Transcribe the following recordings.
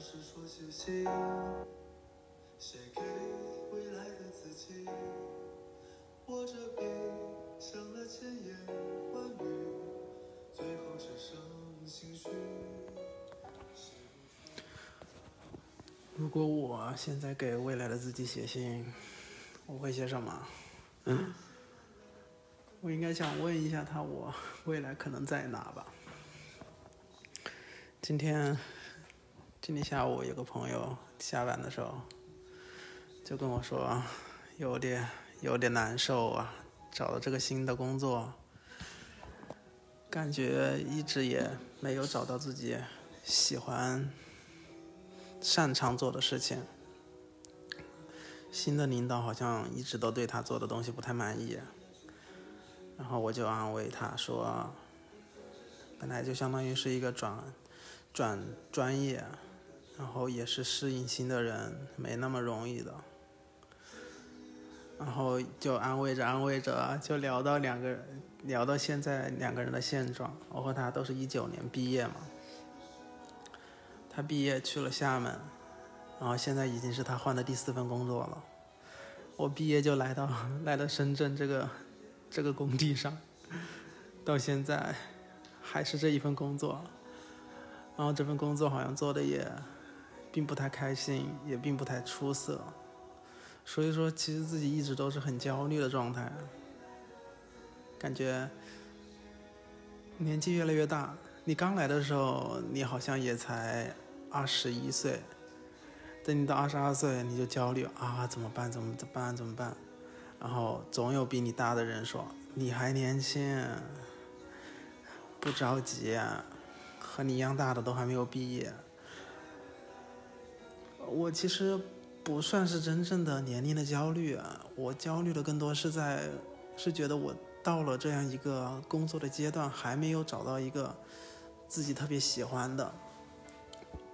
是说谢谢，写给未来的自己。握着笔想了千言万语，最后只剩心虚。如果我现在给未来的自己写信，我会写什么？嗯，我应该想问一下他，我未来可能在哪吧？今天，今天下午有个朋友下班的时候就跟我说，有点有点难受啊，找了这个新的工作，感觉一直也没有找到自己喜欢。擅长做的事情，新的领导好像一直都对他做的东西不太满意，然后我就安慰他说，本来就相当于是一个转转专业，然后也是适应新的人，没那么容易的，然后就安慰着安慰着，就聊到两个人，聊到现在两个人的现状，我和他都是一九年毕业嘛。他毕业去了厦门，然后现在已经是他换的第四份工作了。我毕业就来到 来到深圳这个这个工地上，到现在还是这一份工作。然后这份工作好像做的也并不太开心，也并不太出色。所以说，其实自己一直都是很焦虑的状态，感觉年纪越来越大。你刚来的时候，你好像也才二十一岁，等你到二十二岁，你就焦虑啊，怎么办？怎么办？怎么办？然后总有比你大的人说你还年轻，不着急，和你一样大的都还没有毕业。我其实不算是真正的年龄的焦虑啊，我焦虑的更多是在，是觉得我到了这样一个工作的阶段，还没有找到一个。自己特别喜欢的，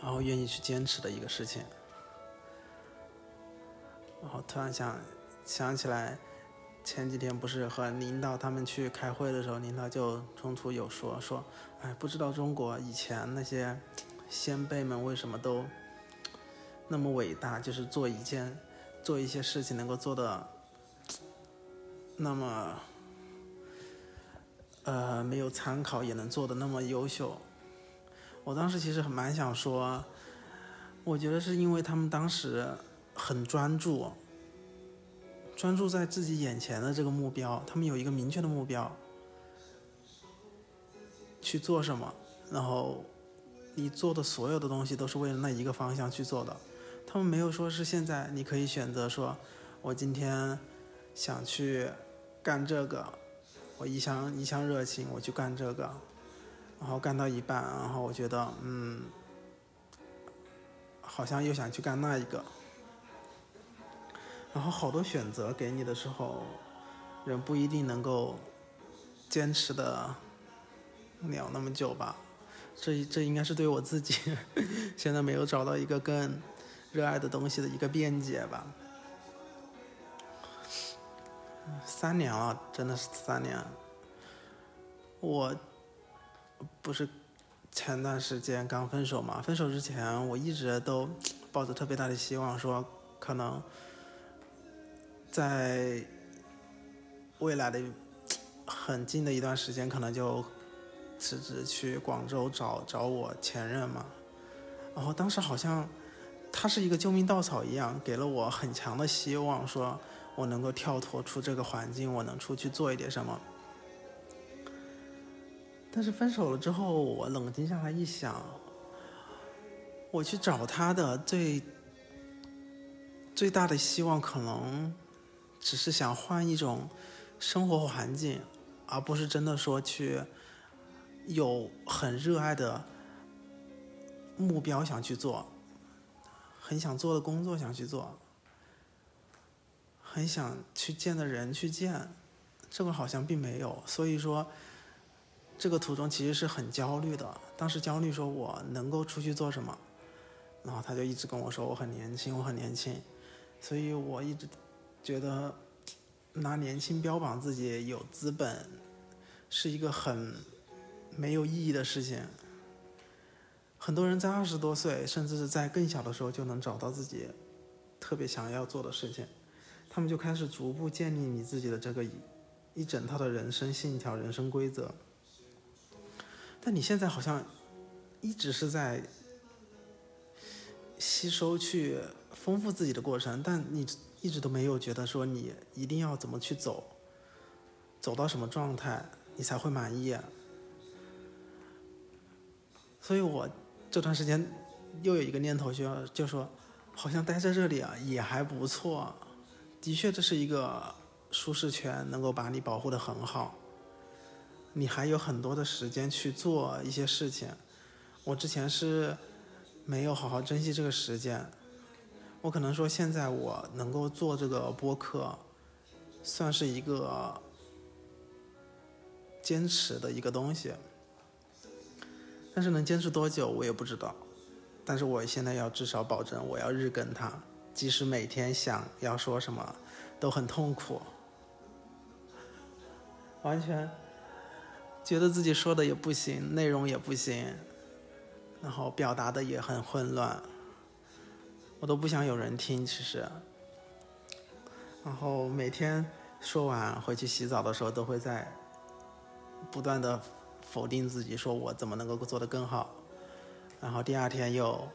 然后愿意去坚持的一个事情，然后突然想想起来，前几天不是和领导他们去开会的时候，领导就中途有说说，哎，不知道中国以前那些先辈们为什么都那么伟大，就是做一件做一些事情能够做的那么。呃，没有参考也能做的那么优秀，我当时其实很蛮想说，我觉得是因为他们当时很专注，专注在自己眼前的这个目标，他们有一个明确的目标，去做什么，然后你做的所有的东西都是为了那一个方向去做的，他们没有说是现在你可以选择说，我今天想去干这个。我一腔一腔热情，我去干这个，然后干到一半，然后我觉得，嗯，好像又想去干那一个，然后好多选择给你的时候，人不一定能够坚持的了那么久吧。这这应该是对我自己 现在没有找到一个更热爱的东西的一个辩解吧。三年了，真的是三年。我不是前段时间刚分手嘛？分手之前，我一直都抱着特别大的希望，说可能在未来的很近的一段时间，可能就辞职去广州找找我前任嘛。然后当时好像他是一个救命稻草一样，给了我很强的希望，说。我能够跳脱出这个环境，我能出去做一点什么。但是分手了之后，我冷静下来一想，我去找他的最最大的希望，可能只是想换一种生活环境，而不是真的说去有很热爱的目标想去做，很想做的工作想去做。很想去见的人去见，这个好像并没有，所以说，这个途中其实是很焦虑的。当时焦虑说我能够出去做什么，然后他就一直跟我说我很年轻，我很年轻，所以我一直觉得拿年轻标榜自己有资本，是一个很没有意义的事情，很多人在二十多岁，甚至是在更小的时候就能找到自己特别想要做的事情，他们就开始逐步建立你自己的这个一一整套的人生信条、人生规则。但你现在好像一直是在吸收、去丰富自己的过程，但你一直都没有觉得说你一定要怎么去走，走到什么状态你才会满意。所以我这段时间又有一个念头，就要就说，好像待在这里啊也还不错，的确这是一个舒适圈，能够把你保护的很好。你还有很多的时间去做一些事情，我之前是没有好好珍惜这个时间。我可能说现在我能够做这个播客，算是一个坚持的一个东西，但是能坚持多久我也不知道。但是我现在要至少保证我要日更它，即使每天想要说什么都很痛苦，完全。觉得自己说的也不行，内容也不行，然后表达的也很混乱，我都不想有人听。其实，然后每天说完回去洗澡的时候，都会在不断的否定自己，说我怎么能够做得更好。然后第二天又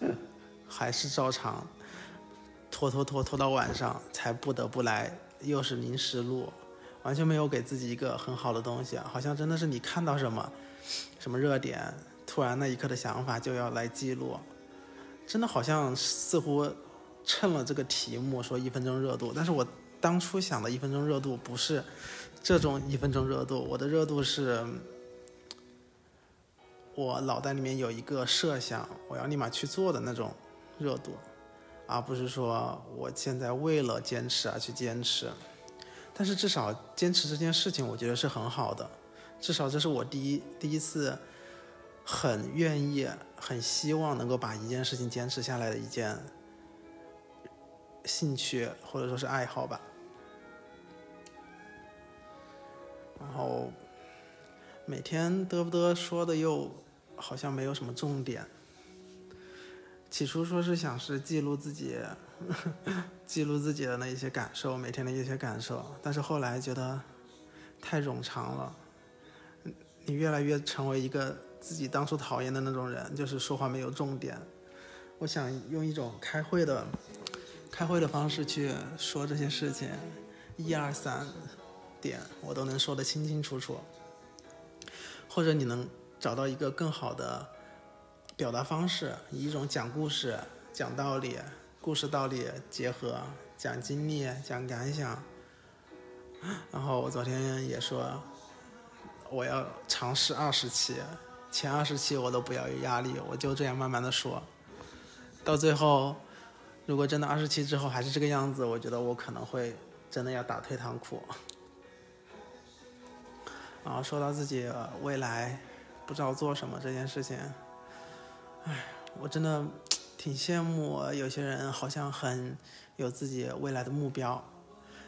还是照常拖拖拖拖到晚上，才不得不来，又是临时录。完全没有给自己一个很好的东西，好像真的是你看到什么，什么热点，突然那一刻的想法就要来记录，真的好像似乎趁了这个题目说一分钟热度，但是我当初想的一分钟热度不是这种一分钟热度，我的热度是，我脑袋里面有一个设想，我要立马去做的那种热度，而不是说我现在为了坚持而去坚持。但是至少坚持这件事情，我觉得是很好的。至少这是我第一第一次很愿意、很希望能够把一件事情坚持下来的一件兴趣或者说是爱好吧。然后每天嘚不嘚说的又好像没有什么重点。起初说是想是记录自己。记录自己的那一些感受，每天的一些感受，但是后来觉得太冗长了，你越来越成为一个自己当初讨厌的那种人，就是说话没有重点。我想用一种开会的开会的方式去说这些事情，一二三点我都能说得清清楚楚，或者你能找到一个更好的表达方式，以一种讲故事、讲道理。故事道理结合，讲经历，讲感想。然后我昨天也说，我要尝试二十期，前二十期我都不要有压力，我就这样慢慢的说。到最后，如果真的二十期之后还是这个样子，我觉得我可能会真的要打退堂鼓。然后说到自己未来不知道做什么这件事情，唉，我真的。挺羡慕有些人好像很有自己未来的目标，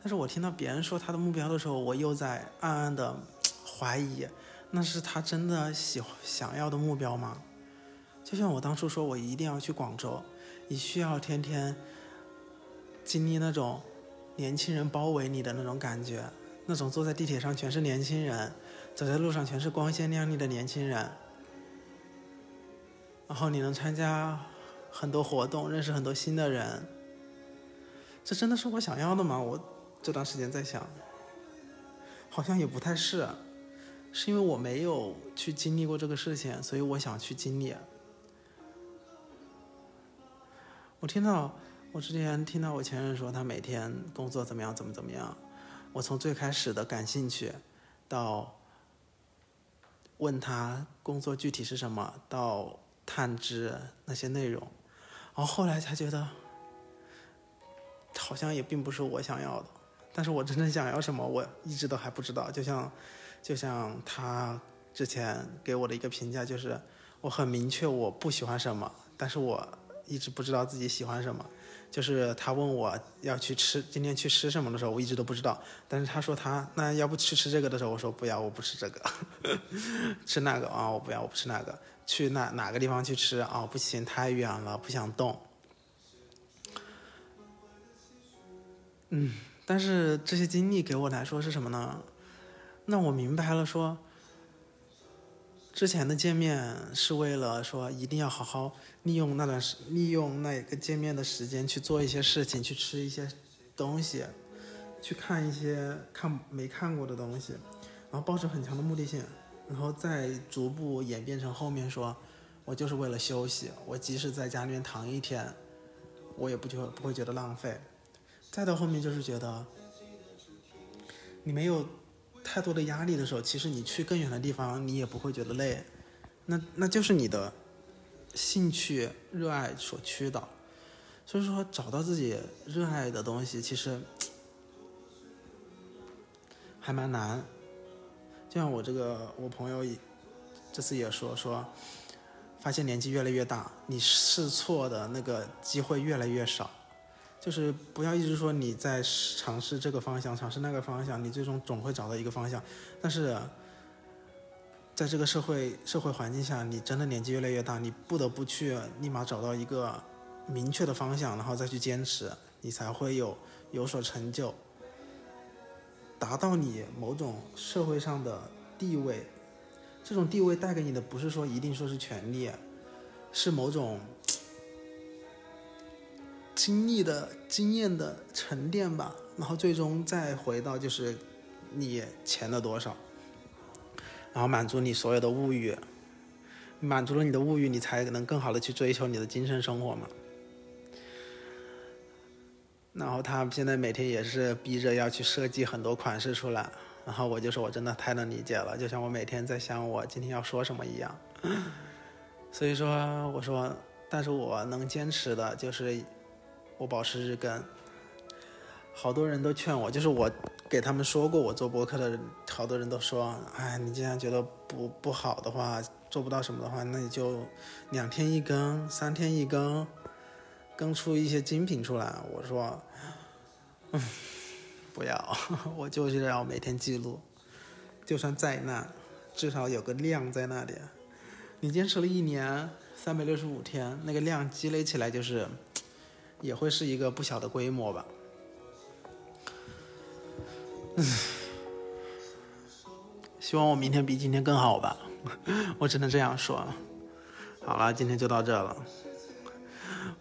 但是我听到别人说他的目标的时候，我又在暗暗的怀疑，那是他真的喜想要的目标吗？就像我当初说我一定要去广州，你需要天天经历那种年轻人包围你的那种感觉，那种坐在地铁上全是年轻人，走在路上全是光鲜亮丽的年轻人，然后你能参加。很多活动，认识很多新的人，这真的是我想要的吗？我这段时间在想，好像也不太是，是因为我没有去经历过这个事情，所以我想去经历。我听到，我之前听到我前任说他每天工作怎么样，怎么怎么样，我从最开始的感兴趣，到问他工作具体是什么，到探知那些内容。然后后来才觉得，好像也并不是我想要的。但是我真正想要什么，我一直都还不知道。就像，就像他之前给我的一个评价，就是我很明确我不喜欢什么，但是我一直不知道自己喜欢什么。就是他问我要去吃今天去吃什么的时候，我一直都不知道。但是他说他那要不去吃这个的时候，我说不要，我不吃这个，吃那个啊，我不要，我不吃那个。去哪哪个地方去吃哦，不行，太远了，不想动。嗯，但是这些经历给我来说是什么呢？那我明白了，说之前的见面是为了说一定要好好利用那段时，利用那个见面的时间去做一些事情，去吃一些东西，去看一些看没看过的东西，然后抱着很强的目的性，然后再逐步演变成后面说，我就是为了休息，我即使在家里面躺一天，我也不觉不会觉得浪费。再到后面就是觉得，你没有太多的压力的时候，其实你去更远的地方，你也不会觉得累。那那就是你的兴趣、热爱所驱导。所以说，找到自己热爱的东西，其实还蛮难。就像我这个我朋友这次也说说，发现年纪越来越大，你试错的那个机会越来越少。就是不要一直说你在尝试这个方向，尝试那个方向，你最终总会找到一个方向。但是，在这个社会社会环境下，你真的年纪越来越大，你不得不去立马找到一个明确的方向，然后再去坚持，你才会有有所成就，达到你某种社会上的地位。这种地位带给你的不是说一定说是权利，是某种。经历的经验的沉淀吧，然后最终再回到就是你钱的多少，然后满足你所有的物欲，满足了你的物欲，你才能更好的去追求你的精神生活嘛。然后他现在每天也是逼着要去设计很多款式出来，然后我就说我真的太能理解了，就像我每天在想我今天要说什么一样。所以说我说，但是我能坚持的就是。我保持日更，好多人都劝我，就是我给他们说过我做博客的人，好多人都说，哎，你既然觉得不不好的话，做不到什么的话，那你就两天一更，三天一更，更出一些精品出来。我说，嗯，不要，我就是要每天记录，就算再难，至少有个量在那里。你坚持了一年，三百六十五天，那个量积累起来就是。也会是一个不小的规模吧。希望我明天比今天更好吧。我只能这样说。好了，今天就到这了。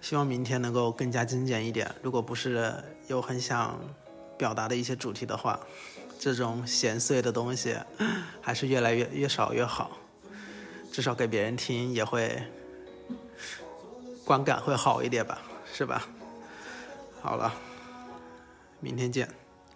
希望明天能够更加精简一点。如果不是有很想表达的一些主题的话，这种闲碎的东西还是越来越越少越好。至少给别人听也会观感会好一点吧。是吧？好了，明天见。